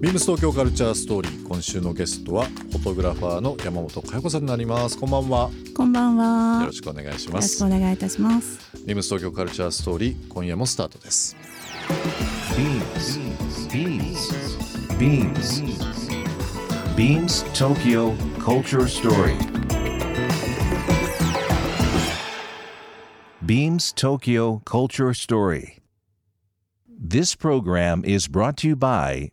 ビームス東京カルチャーストーリー今週のゲストはフォトグラファーの山本佳代子さんになりますこんばんはこんばんは。よろしくお願いしまよろしすくお願いいたします。ビームス東京カルチャーストーリー今夜もスタートです Beams. Beams. Beams. Beams Tokyo Culture Story. Beams Tokyo Culture Story. This program is brought to you by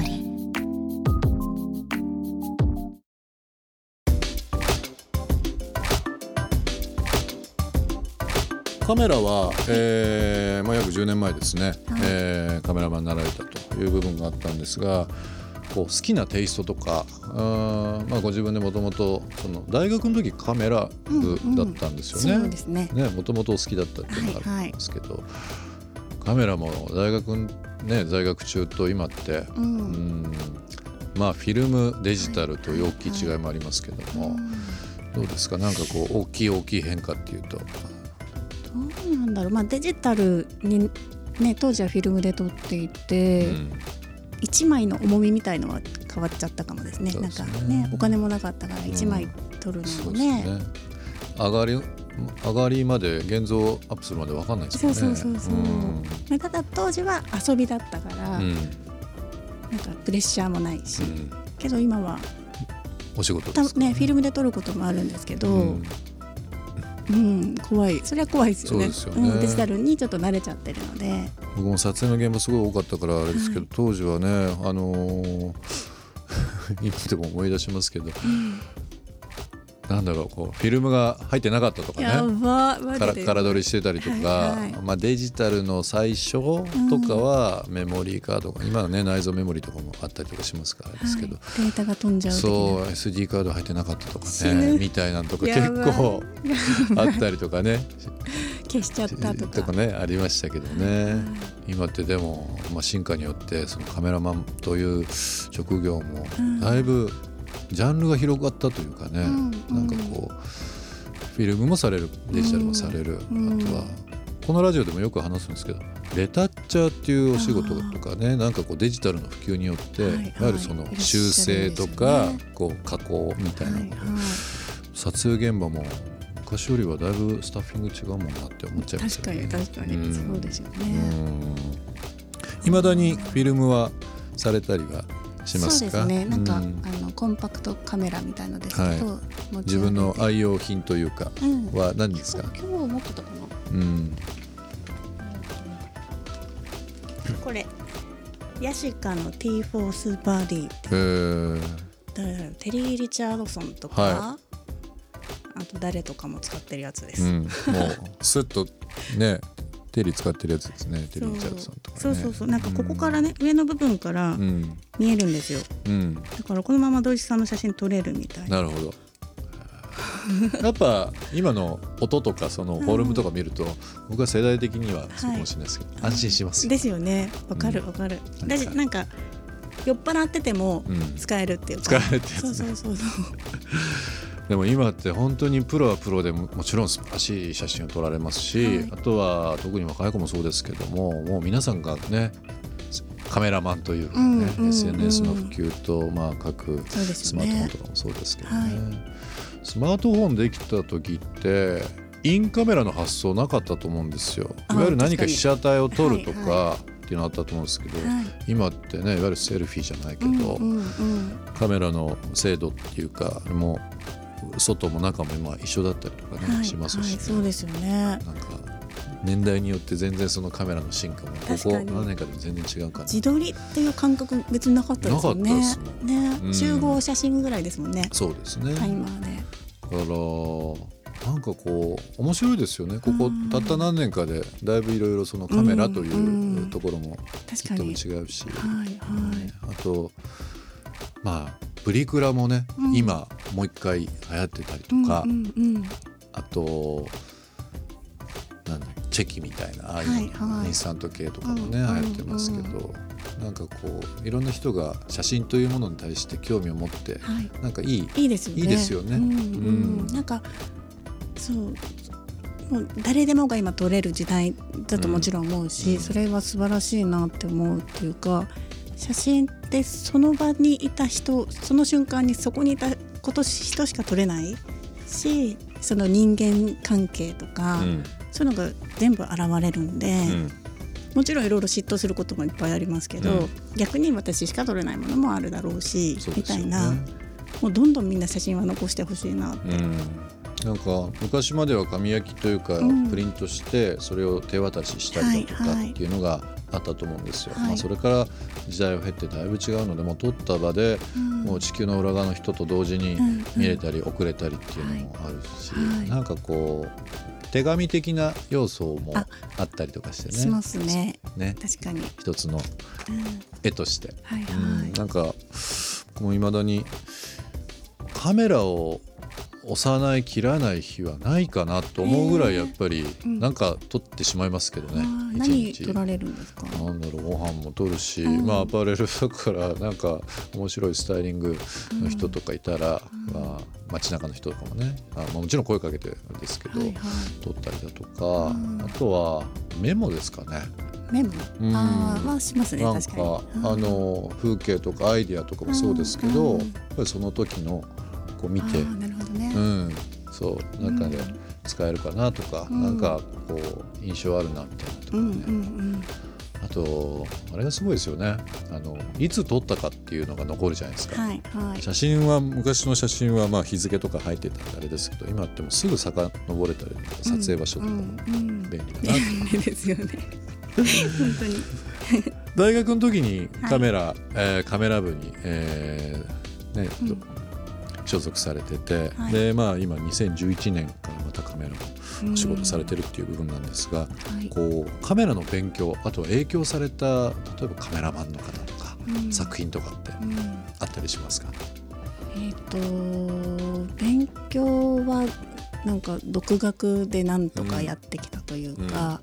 リー。カメラは、えーまあ、約10年前ですね、えーカメラマンになられたという部分があったんですがこう好きなテイストとかあー、まあ、ご自分でもともと大学の時カメラ部だったんですよね。そうですね。ねもともとお好きだったっていうのがあるんですけど、カメラも大学ね在学中と今って、う。うんんまあフィルムデジタルという大きい違いもありますけども、どうですか？なんかこう大きい大きい変化っていうと。どうなんだろう。まあデジタルにね当時はフィルムで撮っていて、うん一枚の重みみたいのは変わっちゃったかもですね。ねなんかねお金もなかったから一枚撮るのそうもねね。上がり上がりまで現像アップするまでわかんないですそうよね。そうそうそう。んまあただ当時は遊びだったから、うんなんかプレッシャーもないし、うんけど今はお仕事ねフィルムで撮ることもあるんですけど。うんうん、怖い。それは怖いですよね。そうん、デジタルにちょっと慣れちゃってるので。僕も撮影の現場すごい多かったからあれですけど、はい当時はねあのー 今でも思い出しますけど、なんだろうこうフィルムが入ってなかったとかやねからジで。空撮りしてたりとか、はいはい。まあ、デジタルの最初とかはメモリーカードが、今はね内蔵メモリーとかもあったりとかしますからですけど、はい。データが飛んじゃうそう SD カード入ってなかったとか死ねぬ。みたいなのとかや結構 あったりとかね。消しちゃったとか。ねありましたけどね。今ってでも、まあ、進化によってそのカメラマンという職業もだいぶジャンルが広がったというかね、うんなんかこうフィルムもされるデジタルもされる、うんあとはこのラジオでもよく話すんですけどレタッチャーっていうお仕事とかねなんかこうデジタルの普及によって、はいい、わゆるその修正とか、よねこう加工みたいな。のが、はいはい。撮影現場も昔よりはだいぶスタッフィング違うもんなって思っちゃいます確よね。かに確かに、うん。そうですよね、いまだにフィルムはされたりはしますそうでかすね。なんか、うんあのコンパクトカメラみたいのですけど、はい。自分の愛用品というかうん。は何ですか、今日持ってたかな？うん、これヤシカの T4 スーパーー、誰だろうテリー・リチャードソンとか、はあと誰とかも使ってるやつです、うん、もうスッとねテリー使ってるやつですねテリー・リチャードソンとかね。そうそうそう。なんかここからね、上の部分からうん。見えるんですよ。うん。だからこのまま土井さんの写真撮れるみたいな。なるほど。やっぱ今の音とかそのフォルムとか見ると、僕は世代的にはそうかもしれないですけど、安心しますよ。ですよね。わかるわかる、だしなんか酔っ払っててもうん。使えるっていうか、使えるってやつね。そうそうそうそうでも今って本当にプロはプロでももちろん素晴らしい写真を撮られますし、はい。あとは特に若い子もそうですけどももう皆さんがねカメラマンというかね、うんうんうん SNS の普及と、まあ、各スマートフォンとかもそうですけどね、はい。スマートフォンできた時ってインカメラの発想なかったと思うんですよ。あいわゆる何か被写体を撮るとか、はっていうのあったと思うんですけど、はい。今ってねいわゆるセルフィーじゃないけど、うんうんうん。カメラの精度っていうかもう外も中も今一緒だったりとかね、はいしますし、はい、そうですよね。なんか年代によって全然そのカメラの進化もここ何年かで全然違うかな自撮りっていう感覚別になかったですよねね、うん。集合写真ぐらいですもんね。そうですね、タイマーで。だからなんかこう面白いですよね。ここうん。たった何年かでだいぶいろいろそのカメラというところもとも確かに。違うし、はいはい。あとまあプリクラもね、うん。今もう一回流行ってたりとか、うんうんうん。あとなんだチェキみたいなああいう、はいはい。インスタント系とかもね、うん。流行ってますけど、なんかこういろんな人が写真というものに対して興味を持ってはい。なんかいいいいですよね。いいですよね。うんうん。うん。なんかそうもう誰でもが今撮れる時代だともちろん思うし、うん。それは素晴らしいなって思うっていうか写真ってその場にいた人その瞬間にそこにいたこと人しか撮れないしその人間関係とか、うん。そういうのが全部現れるんで、うん。もちろんいろいろ嫉妬することもいっぱいありますけど、うん。逆に私しか撮れないものもあるだろうし、ね。たいな。もうどんどんみんな写真は残してほしいなって、うん、なんか昔までは紙焼きというかうん。プリントしてそれを手渡ししたりだとかはいはいっていうのがあったと思うんですよ。はいまあ、それから時代を経てだいぶ違うのでもう撮った場でうん。もう地球の裏側の人と同時にうん見れたり送れたりっていうのもあるし、はい。なんかこう手紙的な要素もああったりとかしてしねますね。ね。確かに、一つのうん。絵として。はいうん。はい、なんかもういまだにカメラを押さない切らない日はないかなと思うぐらいやっぱりうん。なんか撮ってしまいますけどね、あー一何日撮られるんですか？なんだろうご飯も撮るし、うん。まあアパレル だからなんか面白いスタイリングの人とかいたら、うん。まあ、街中の人とかもねあ、まあ、もちろん声かけてるんですけど、はいはい。撮ったりだとか、うん。あとはメモですかね。メモ、うん。ああはしますねなんかあの風景とかアイディアとかもそうですけど、うん。やっぱりその時のこう見てどね、うん、そう中でうん使えるかなとか、うん。なんかこう印象あるなみたいなとかね、うんうんあとあれがすごいですよね。あのいつ撮ったかっていうのが残るじゃないですうんか。はいはい。写真は昔の写真はまあ日付とか入ってたんであれですけど今ってもうすぐ遡れたり撮影場所とかもうんうん。便利だなって、便利 ですよね。本当に。大学の時にカメラ、えーカメラ部に、えーねうん所属されてて、はい。でまあ今2011年からまたカメラのお仕事されてるっていう部分なんですが、はい。こうカメラの勉強あとは影響された例えばカメラマンの方とか、うん。作品とかってうん。あったりしますか、えっ、と勉強はなんか独学でなんとかやってきたというか、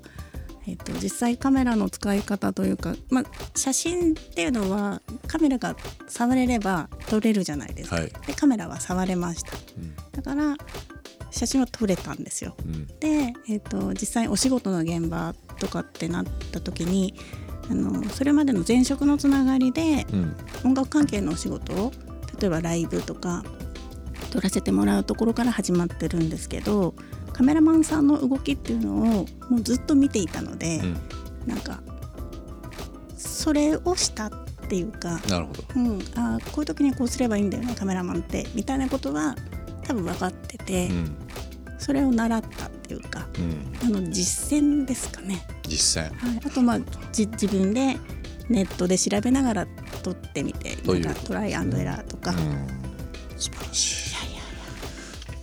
えっと実際カメラの使い方というか、まあ、写真っていうのはカメラが触れれば撮れるじゃないですか、はい。でカメラは触れました。うん。だから写真は撮れたんですよ。うん。で、えー、と実際お仕事の現場とかってなった時にあのそれまでの前職のつながりでうん。音楽関係のお仕事を例えばライブとか撮らせてもらうところから始まってるんですけどカメラマンさんの動きっていうのをもうずっと見ていたので、うん。なんかそれをしたっていうか、なるほど、うん、あーこういう時にこうすればいいんだよねカメラマンってみたいなことは多分分かってて、うん。それを習ったっていうかうん、あの実践ですかね、実践。はい、あとまあじ自分でネットで調べながら撮ってみてなんかトライアンドエラーとか、うん。素晴らしい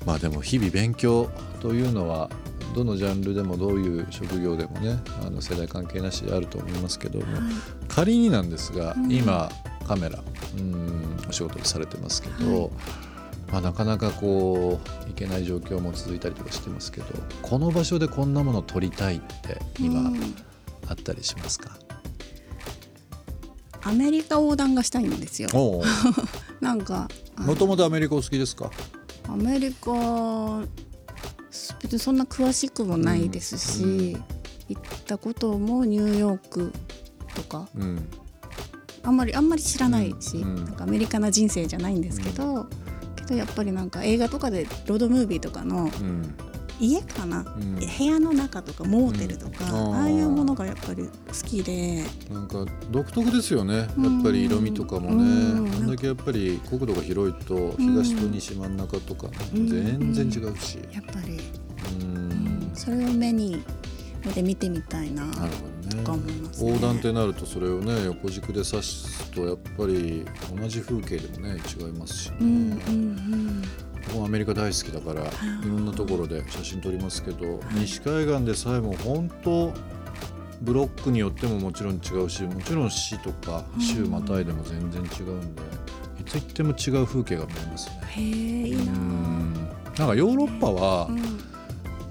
まあでも日々勉強というのはどのジャンルでもどういう職業でもねあの世代関係なしであると思いますけども、はい。仮になんですが、うん。今カメラうんお仕事をされてますけど、まあ、なかなかこういけない状況も続いたりとかしてますけどこの場所でこんなもの撮りたいって今うん。あったりしますか、アメリカ横断がしたいんですよ。お なんかもともとアメリカお好きですか？アメリカ別にそんな詳しくもないですし、うん行ったこともニューヨークとかうん。あんまりあんまり知らないし、うんなんかアメリカな人生じゃないんですけど、けどやっぱりなんか映画とかでロードムービーとかのうん家かな、うん。部屋の中とかモーテルとか、うん。ああいうものがやっぱり好きで。なんか独特ですよね。やっぱり色味とかもね。うん。あんだけやっぱり国土が広いと東と西真ん中とか全然違うし。やっぱり、うん。それを目に目で見てみたいななるほどね。思いますね。横断ってなるとそれをね横軸で指すとやっぱり同じ風景でもね違いますしね、うんうん僕もアメリカ大好きだからい。ろんなところで写真撮りますけど、西海岸でさえも本当ブロックによってももちろん違うしもちろん市とか州またいでも全然違うんで、いつ行っても違う風景が見えますね。いいな。うん。なんかヨーロッパはうん。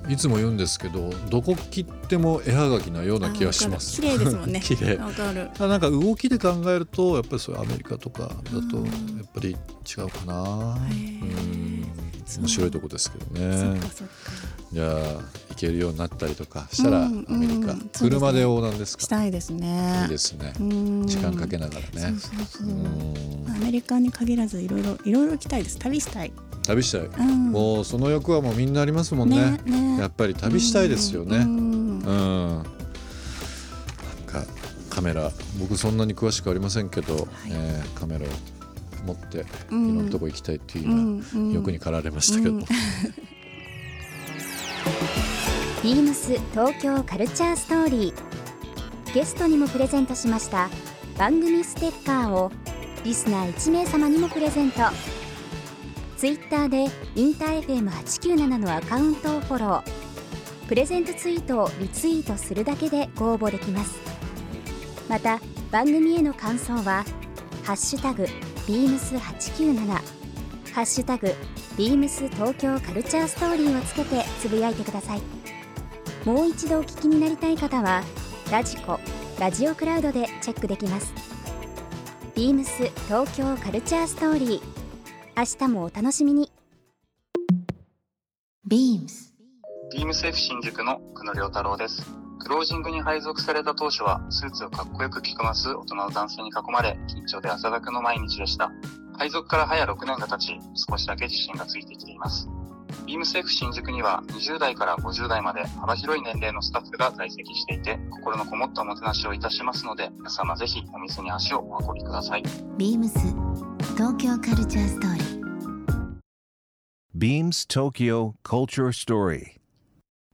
いつも言うんですけどどこ切っても絵はがきなような気がします。綺麗ですもんね。綺麗。わかる。なんか動きで考えるとやっぱりそういうアメリカとかだとうん。やっぱり違うかな。うん面白いとこですけどね。じゃあ行けるようになったりとかしたらアうんメリカ、うんそうですね。車で横断ですか？したいですね。いいですね。うん。時間かけながらね。アメリカに限らずいろいろいろいろ行きたいです。旅したい、旅したい。うん、もうその欲はもうみんなありますもんね。ねやっぱり旅したいですよね。うんうん。なんかカメラ僕そんなに詳しくありませんけど、えーカメラを持っていろんなとこ行きたいっていうよう欲に駆られましたけど、うん。ビームス東京カルチャーストーリー。ゲストにもプレゼントしました。番組ステッカーをリスナー1名様にもプレゼント。ツイッターでインター FM897 のアカウントをフォロー。プレゼントツイートをリツイートするだけでご応募できます。また番組への感想は「ハッシュタグビームス897」「ハッシュタグビームス東京カルチャーストーリー」をつけてつぶやいてください。もう一度お聞きになりたい方はラジコラジオクラウドでチェックできます。ビームス東京カルチャーストーリー。明日もお楽しみに。ビームセーフ新宿の久野良太郎です。クロージングに配属された当初は、スーツをかっこよく着こなす大人の男性に囲まれ、緊張で汗だくの毎日でした。配属から早6年が経ち、少しだけ自信がついてきています。ビームセーフ新宿には20代から50代まで幅広い年齢のスタッフが在籍していて、心のこもったおもてなしをいたしますので、皆様ぜひお店に足をお運びください。beams 東京カルチャーストーリー Beams Tokyo Culture Story.